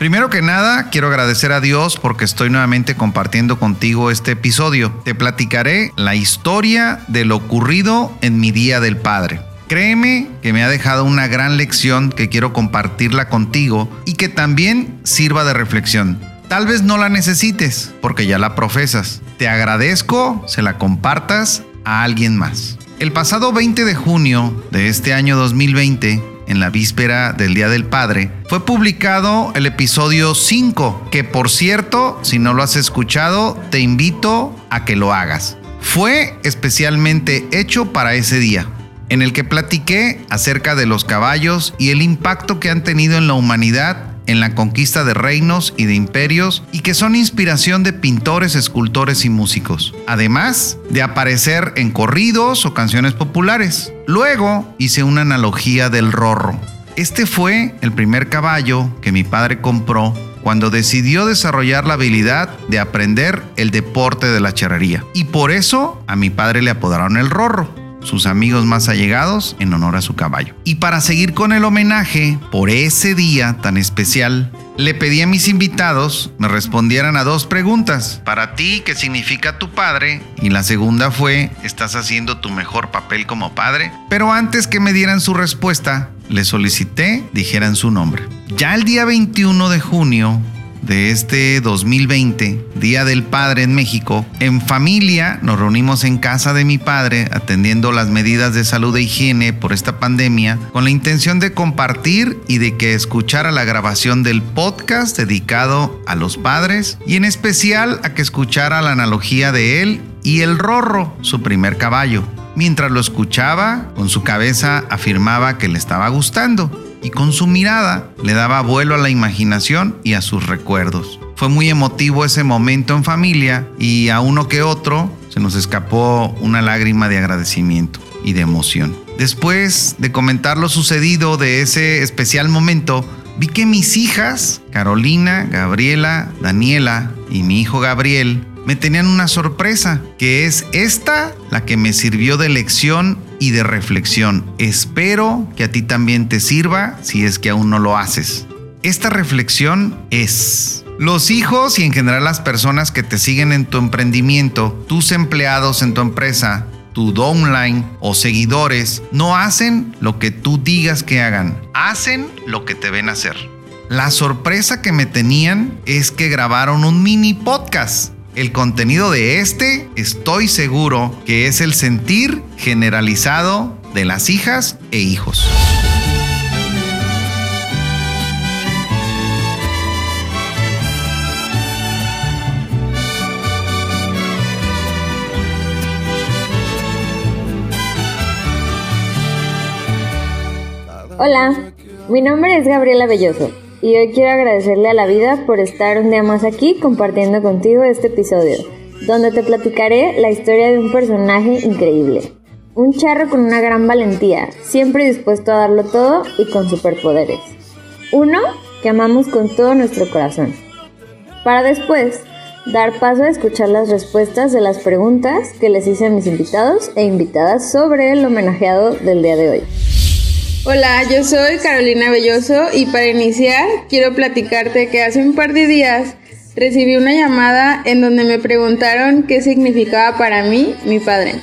Primero que nada, quiero agradecer a Dios porque estoy nuevamente compartiendo contigo este episodio. Te platicaré la historia de lo ocurrido en mi Día del Padre. Créeme que me ha dejado una gran lección que quiero compartirla contigo y que también sirva de reflexión. Tal vez no la necesites porque ya la profesas. Te agradezco se la compartas a alguien más. El pasado 20 de junio de este año 2020, en la víspera del Día del Padre, fue publicado el episodio 5, que por cierto, si no lo has escuchado, te invito a que lo hagas. Fue especialmente hecho para ese día, en el que platiqué acerca de los caballos y el impacto que han tenido en la humanidad en la conquista de reinos y de imperios y que son inspiración de pintores, escultores y músicos, además de aparecer en corridos o canciones populares. Luego hice una analogía del rorro. Este fue el primer caballo que mi padre compró cuando decidió desarrollar la habilidad de aprender el deporte de la charrería. Y por eso a mi padre le apodaron el rorro sus amigos más allegados en honor a su caballo. Y para seguir con el homenaje por ese día tan especial, le pedí a mis invitados me respondieran a dos preguntas. Para ti, ¿qué significa tu padre? Y la segunda fue, ¿estás haciendo tu mejor papel como padre? Pero antes que me dieran su respuesta, les solicité dijeran su nombre. Ya el día 21 de junio de este 2020, Día del Padre en México, en familia nos reunimos en casa de mi padre atendiendo las medidas de salud e higiene por esta pandemia con la intención de compartir y de que escuchara la grabación del podcast dedicado a los padres y en especial a que escuchara la analogía de él y el rorro, su primer caballo. Mientras lo escuchaba, con su cabeza afirmaba que le estaba gustando y con su mirada le daba vuelo a la imaginación y a sus recuerdos. Fue muy emotivo ese momento en familia y a uno que otro se nos escapó una lágrima de agradecimiento y de emoción. Después de comentar lo sucedido de ese especial momento, vi que mis hijas, Carolina, Gabriela, Daniela y mi hijo Gabriel, me tenían una sorpresa, que es esta la que me sirvió de lección y de reflexión. Espero que a ti también te sirva si es que aún no lo haces. Esta reflexión es, los hijos y en general las personas que te siguen en tu emprendimiento, tus empleados en tu empresa, tu downline o seguidores, no hacen lo que tú digas que hagan, hacen lo que te ven hacer. La sorpresa que me tenían es que grabaron un mini podcast el contenido de este estoy seguro que es el sentir generalizado de las hijas e hijos. Hola, mi nombre es Gabriela Belloso y hoy quiero agradecerle a la vida por estar un día más aquí compartiendo contigo este episodio, donde te platicaré la historia de un personaje increíble. Un charro con una gran valentía, siempre dispuesto a darlo todo y con superpoderes. Uno que amamos con todo nuestro corazón. Para después dar paso a escuchar las respuestas de las preguntas que les hice a mis invitados e invitadas sobre el homenajeado del día de hoy. Hola, yo soy Carolina Belloso y para iniciar quiero platicarte que hace un par de días recibí una llamada en donde me preguntaron qué significaba para mí mi padre.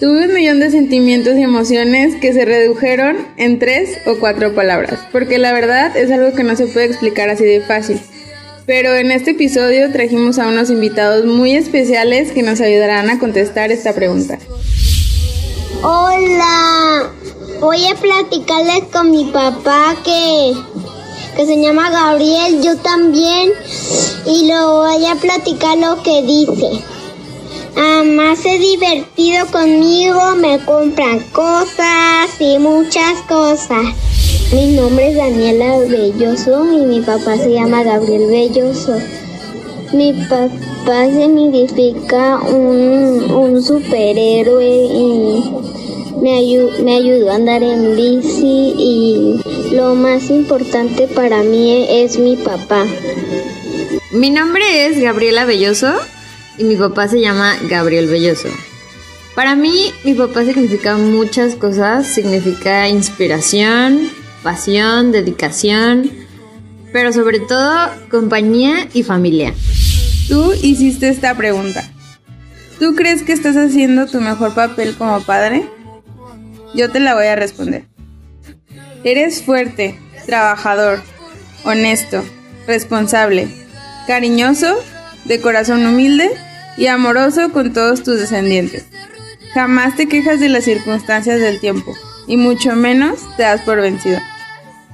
Tuve un millón de sentimientos y emociones que se redujeron en tres o cuatro palabras, porque la verdad es algo que no se puede explicar así de fácil. Pero en este episodio trajimos a unos invitados muy especiales que nos ayudarán a contestar esta pregunta. Hola, voy a platicarles con mi papá que, que se llama Gabriel, yo también, y lo voy a platicar lo que dice. Además es divertido conmigo, me compran cosas y muchas cosas. Mi nombre es Daniela Belloso y mi papá se llama Gabriel Belloso. Mi papá significa un, un superhéroe y me, me ayudó a andar en bici y lo más importante para mí es mi papá. Mi nombre es Gabriela Belloso y mi papá se llama Gabriel Belloso. Para mí, mi papá significa muchas cosas. Significa inspiración, pasión, dedicación, pero sobre todo compañía y familia. Tú hiciste esta pregunta. ¿Tú crees que estás haciendo tu mejor papel como padre? Yo te la voy a responder. Eres fuerte, trabajador, honesto, responsable, cariñoso, de corazón humilde y amoroso con todos tus descendientes. Jamás te quejas de las circunstancias del tiempo, y mucho menos te das por vencido.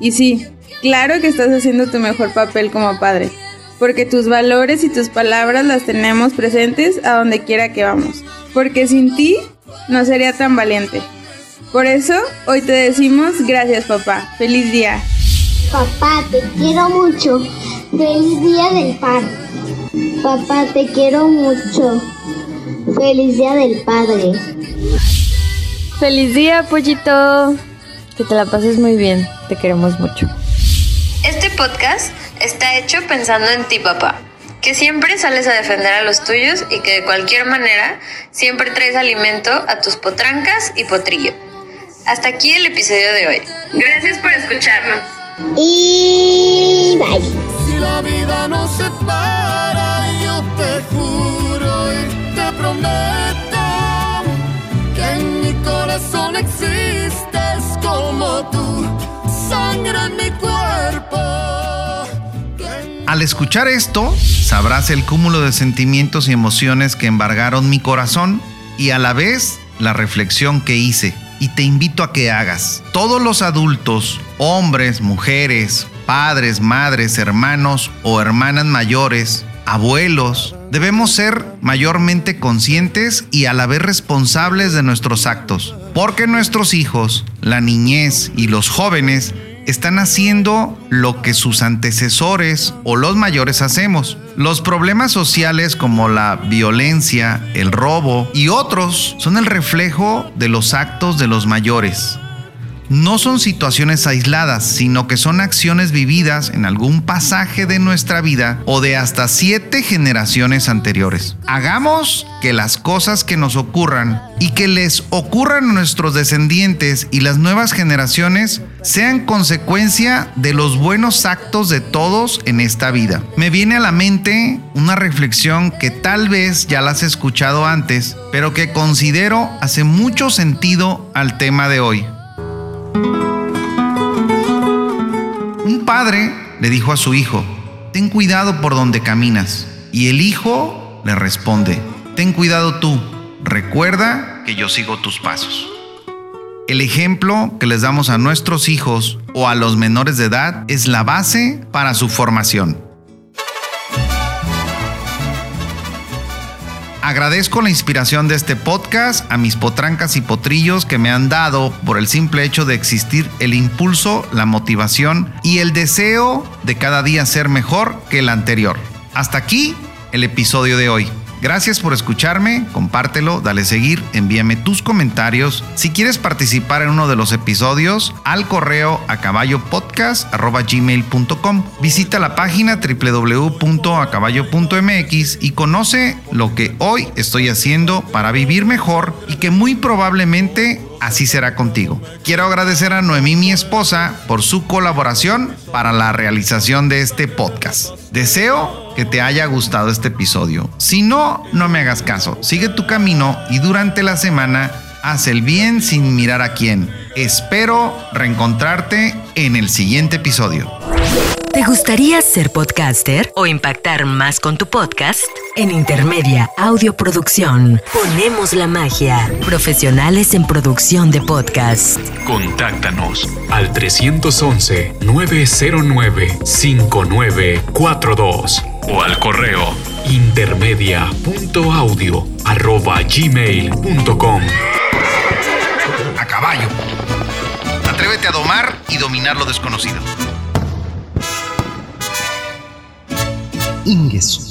Y sí, claro que estás haciendo tu mejor papel como padre, porque tus valores y tus palabras las tenemos presentes a donde quiera que vamos, porque sin ti no sería tan valiente. Por eso, hoy te decimos gracias papá, feliz día. Papá, te quiero mucho. Feliz día del padre. Papá, te quiero mucho. Feliz día del padre. Feliz día, pollito. Que te la pases muy bien. Te queremos mucho. Este podcast está hecho pensando en ti, papá. Que siempre sales a defender a los tuyos y que de cualquier manera siempre traes alimento a tus potrancas y potrillo. Hasta aquí el episodio de hoy. Gracias por escucharnos. Y bye. Si la vida nos separa, yo te juro y te prometo que en mi corazón existes Al escuchar esto, sabrás el cúmulo de sentimientos y emociones que embargaron mi corazón y a la vez la reflexión que hice y te invito a que hagas. Todos los adultos, hombres, mujeres, padres, madres, hermanos o hermanas mayores, abuelos, debemos ser mayormente conscientes y a la vez responsables de nuestros actos, porque nuestros hijos, la niñez y los jóvenes están haciendo lo que sus antecesores o los mayores hacemos. Los problemas sociales como la violencia, el robo y otros son el reflejo de los actos de los mayores no son situaciones aisladas, sino que son acciones vividas en algún pasaje de nuestra vida o de hasta siete generaciones anteriores. Hagamos que las cosas que nos ocurran y que les ocurran a nuestros descendientes y las nuevas generaciones sean consecuencia de los buenos actos de todos en esta vida. Me viene a la mente una reflexión que tal vez ya la has escuchado antes, pero que considero hace mucho sentido al tema de hoy. Un padre le dijo a su hijo, ten cuidado por donde caminas. Y el hijo le responde, ten cuidado tú, recuerda que yo sigo tus pasos. El ejemplo que les damos a nuestros hijos o a los menores de edad es la base para su formación. Agradezco la inspiración de este podcast a mis potrancas y potrillos que me han dado por el simple hecho de existir el impulso, la motivación y el deseo de cada día ser mejor que el anterior. Hasta aquí el episodio de hoy. Gracias por escucharme, compártelo, dale seguir, envíame tus comentarios. Si quieres participar en uno de los episodios, al correo a caballopodcast.gmail.com. Visita la página www.acaballo.mx y conoce lo que hoy estoy haciendo para vivir mejor y que muy probablemente así será contigo. Quiero agradecer a Noemí, mi esposa, por su colaboración para la realización de este podcast. Deseo que te haya gustado este episodio. Si no, no me hagas caso. Sigue tu camino y durante la semana haz el bien sin mirar a quién. Espero reencontrarte en el siguiente episodio. ¿Te gustaría ser podcaster o impactar más con tu podcast? En Intermedia Audio Producción ponemos la magia. Profesionales en producción de podcast. Contáctanos al 311-909-5942 o al correo intermedia.audio.gmail.com A caballo. Atrévete a domar y dominar lo desconocido. Ingesu.